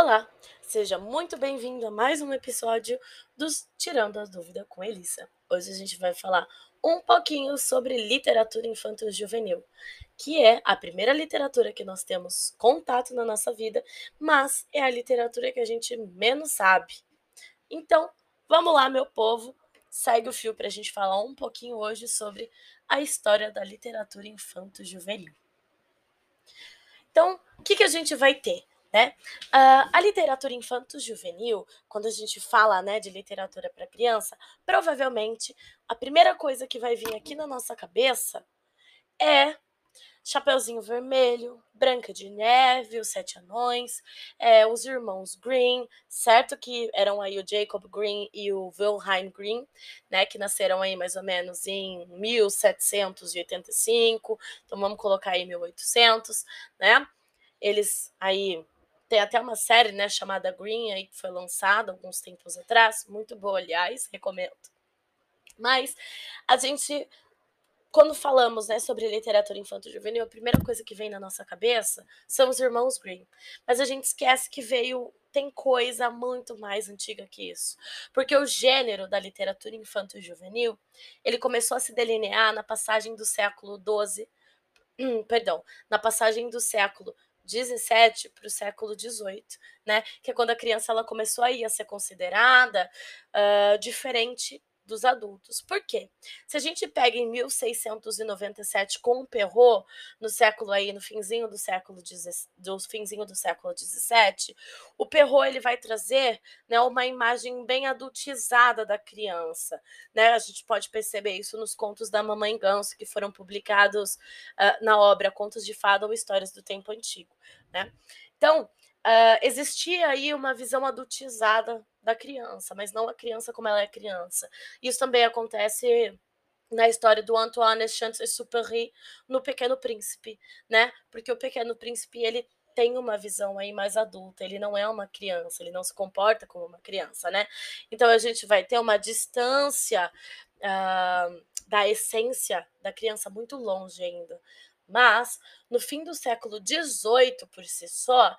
Olá, seja muito bem-vindo a mais um episódio dos Tirando a Dúvida com Elissa. Hoje a gente vai falar um pouquinho sobre literatura infanto-juvenil, que é a primeira literatura que nós temos contato na nossa vida, mas é a literatura que a gente menos sabe. Então, vamos lá, meu povo, segue o fio para a gente falar um pouquinho hoje sobre a história da literatura infanto-juvenil. Então, o que, que a gente vai ter? Né? Uh, a literatura infanto-juvenil, quando a gente fala né, de literatura para criança, provavelmente a primeira coisa que vai vir aqui na nossa cabeça é Chapeuzinho Vermelho, Branca de Neve, Os Sete Anões, é, os irmãos Green, certo? Que eram aí o Jacob Green e o Wilhelm Green, né? Que nasceram aí mais ou menos em 1785, então vamos colocar aí 1800, né? Eles aí tem até uma série, né, chamada Green aí que foi lançada alguns tempos atrás, muito boa, aliás, recomendo. Mas a gente quando falamos né, sobre literatura infanto-juvenil, a primeira coisa que vem na nossa cabeça são os irmãos Green. Mas a gente esquece que veio tem coisa muito mais antiga que isso. Porque o gênero da literatura infanto-juvenil, ele começou a se delinear na passagem do século XII, hum, perdão, na passagem do século 17 para o século 18, né? Que é quando a criança ela começou aí a ser considerada uh, diferente dos adultos. Por quê? Se a gente pega em 1697 com o Perrault, no século aí, no finzinho do século do finzinho do século 17, o Perrault ele vai trazer, né, uma imagem bem adultizada da criança, né? A gente pode perceber isso nos contos da Mamãe Ganso que foram publicados uh, na obra Contos de Fada ou Histórias do Tempo Antigo, né? Então, Uh, existia aí uma visão adultizada da criança, mas não a criança como ela é criança. Isso também acontece na história do Antoine Saint-Exupéry no Pequeno Príncipe, né? Porque o Pequeno Príncipe ele tem uma visão aí mais adulta, ele não é uma criança, ele não se comporta como uma criança, né? Então a gente vai ter uma distância uh, da essência da criança muito longe ainda. Mas no fim do século XVIII, por si só,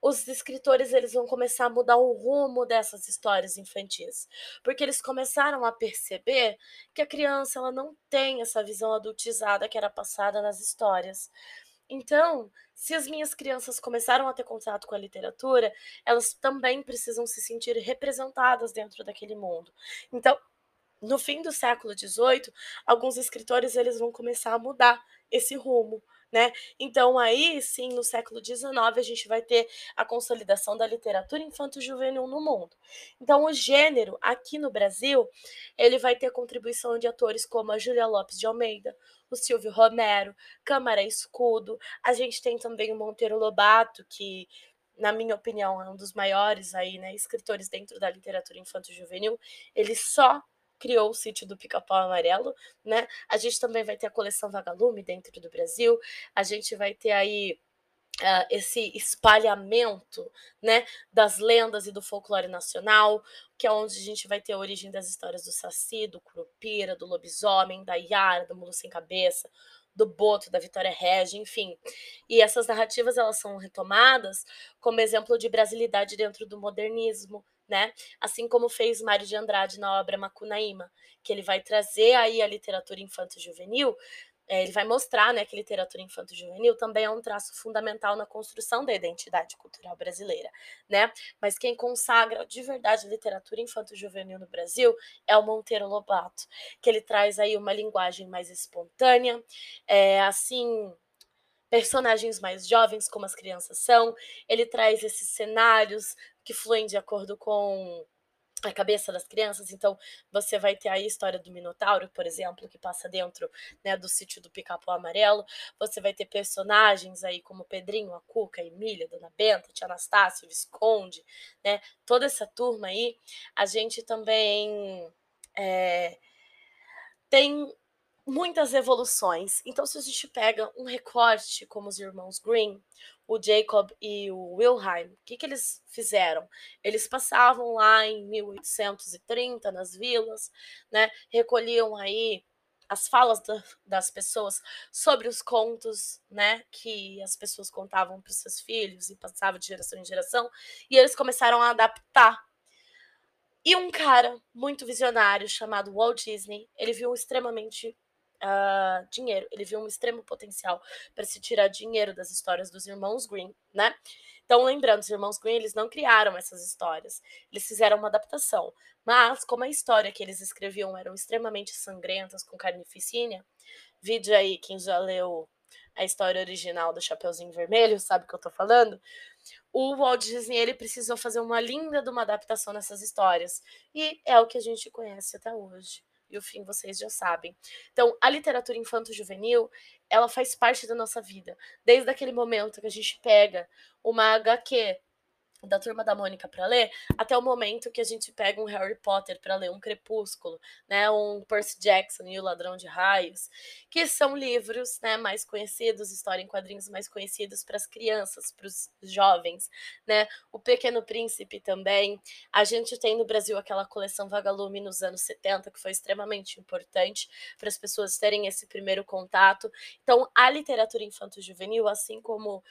os escritores eles vão começar a mudar o rumo dessas histórias infantis, porque eles começaram a perceber que a criança ela não tem essa visão adultizada que era passada nas histórias. Então, se as minhas crianças começaram a ter contato com a literatura, elas também precisam se sentir representadas dentro daquele mundo. Então, no fim do século XVIII, alguns escritores eles vão começar a mudar esse rumo né? Então aí sim, no século XIX, a gente vai ter a consolidação da literatura infanto-juvenil no mundo. Então o gênero aqui no Brasil, ele vai ter contribuição de atores como a Júlia Lopes de Almeida, o Silvio Romero, Câmara Escudo. A gente tem também o Monteiro Lobato, que na minha opinião, é um dos maiores aí, né, escritores dentro da literatura infanto-juvenil. Ele só criou o sítio do Pica-Pau Amarelo, né? A gente também vai ter a coleção Vagalume dentro do Brasil, a gente vai ter aí Uh, esse espalhamento né, das lendas e do folclore nacional, que é onde a gente vai ter a origem das histórias do Saci, do Curupira, do lobisomem, da Yara, do Mulo Sem Cabeça, do Boto, da Vitória Regia, enfim. E essas narrativas elas são retomadas como exemplo de brasilidade dentro do modernismo, né? Assim como fez Mário de Andrade na obra Macunaíma, que ele vai trazer aí a literatura infanto-juvenil, é, ele vai mostrar né, que literatura infanto-juvenil também é um traço fundamental na construção da identidade cultural brasileira, né? Mas quem consagra de verdade a literatura infanto-juvenil no Brasil é o Monteiro Lobato, que ele traz aí uma linguagem mais espontânea, é, assim personagens mais jovens, como as crianças são. Ele traz esses cenários que fluem de acordo com a cabeça das crianças. Então, você vai ter aí a história do Minotauro, por exemplo, que passa dentro né, do sítio do Pica-Pau Amarelo. Você vai ter personagens aí como Pedrinho, a Cuca, a Emília, Dona Benta, Tia Anastácio, Visconde, né? Toda essa turma aí. A gente também é, tem muitas evoluções. Então, se a gente pega um recorte como os irmãos Green, o Jacob e o Wilhelm, o que, que eles fizeram? Eles passavam lá em 1830 nas vilas, né? Recolhiam aí as falas da, das pessoas sobre os contos, né, que as pessoas contavam para os seus filhos e passava de geração em geração, e eles começaram a adaptar. E um cara muito visionário chamado Walt Disney, ele viu extremamente uh, dinheiro, ele viu um extremo potencial para se tirar dinheiro das histórias dos irmãos Green, né? Então, lembrando, os irmãos Green, eles não criaram essas histórias, eles fizeram uma adaptação. Mas, como a história que eles escreviam eram extremamente sangrentas, com carnificina, vídeo aí, quem já leu a história original do Chapeuzinho Vermelho, sabe o que eu tô falando? O Walt Disney, ele precisou fazer uma linda de uma adaptação nessas histórias. E é o que a gente conhece até hoje e o fim vocês já sabem. Então, a literatura infanto-juvenil, ela faz parte da nossa vida. Desde aquele momento que a gente pega uma HQ da turma da Mônica para ler, até o momento que a gente pega um Harry Potter para ler, um Crepúsculo, né, um Percy Jackson e o Ladrão de Raios, que são livros, né, mais conhecidos, história em quadrinhos mais conhecidos para as crianças, para os jovens, né? O Pequeno Príncipe também. A gente tem no Brasil aquela coleção Vagalume nos anos 70 que foi extremamente importante para as pessoas terem esse primeiro contato. Então, a literatura infanto-juvenil, assim como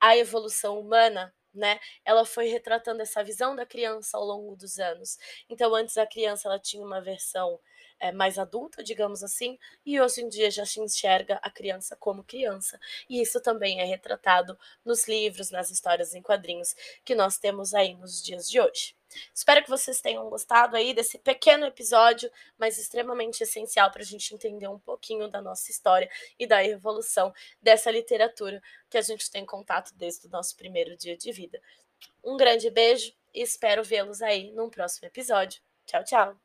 a evolução humana, né? Ela foi retratando essa visão da criança ao longo dos anos. Então, antes a criança ela tinha uma versão é, mais adulta, digamos assim, e hoje em dia já se enxerga a criança como criança. E isso também é retratado nos livros, nas histórias em quadrinhos que nós temos aí nos dias de hoje. Espero que vocês tenham gostado aí desse pequeno episódio, mas extremamente essencial para a gente entender um pouquinho da nossa história e da evolução dessa literatura que a gente tem contato desde o nosso primeiro dia de vida. Um grande beijo e espero vê-los aí num próximo episódio. Tchau, tchau!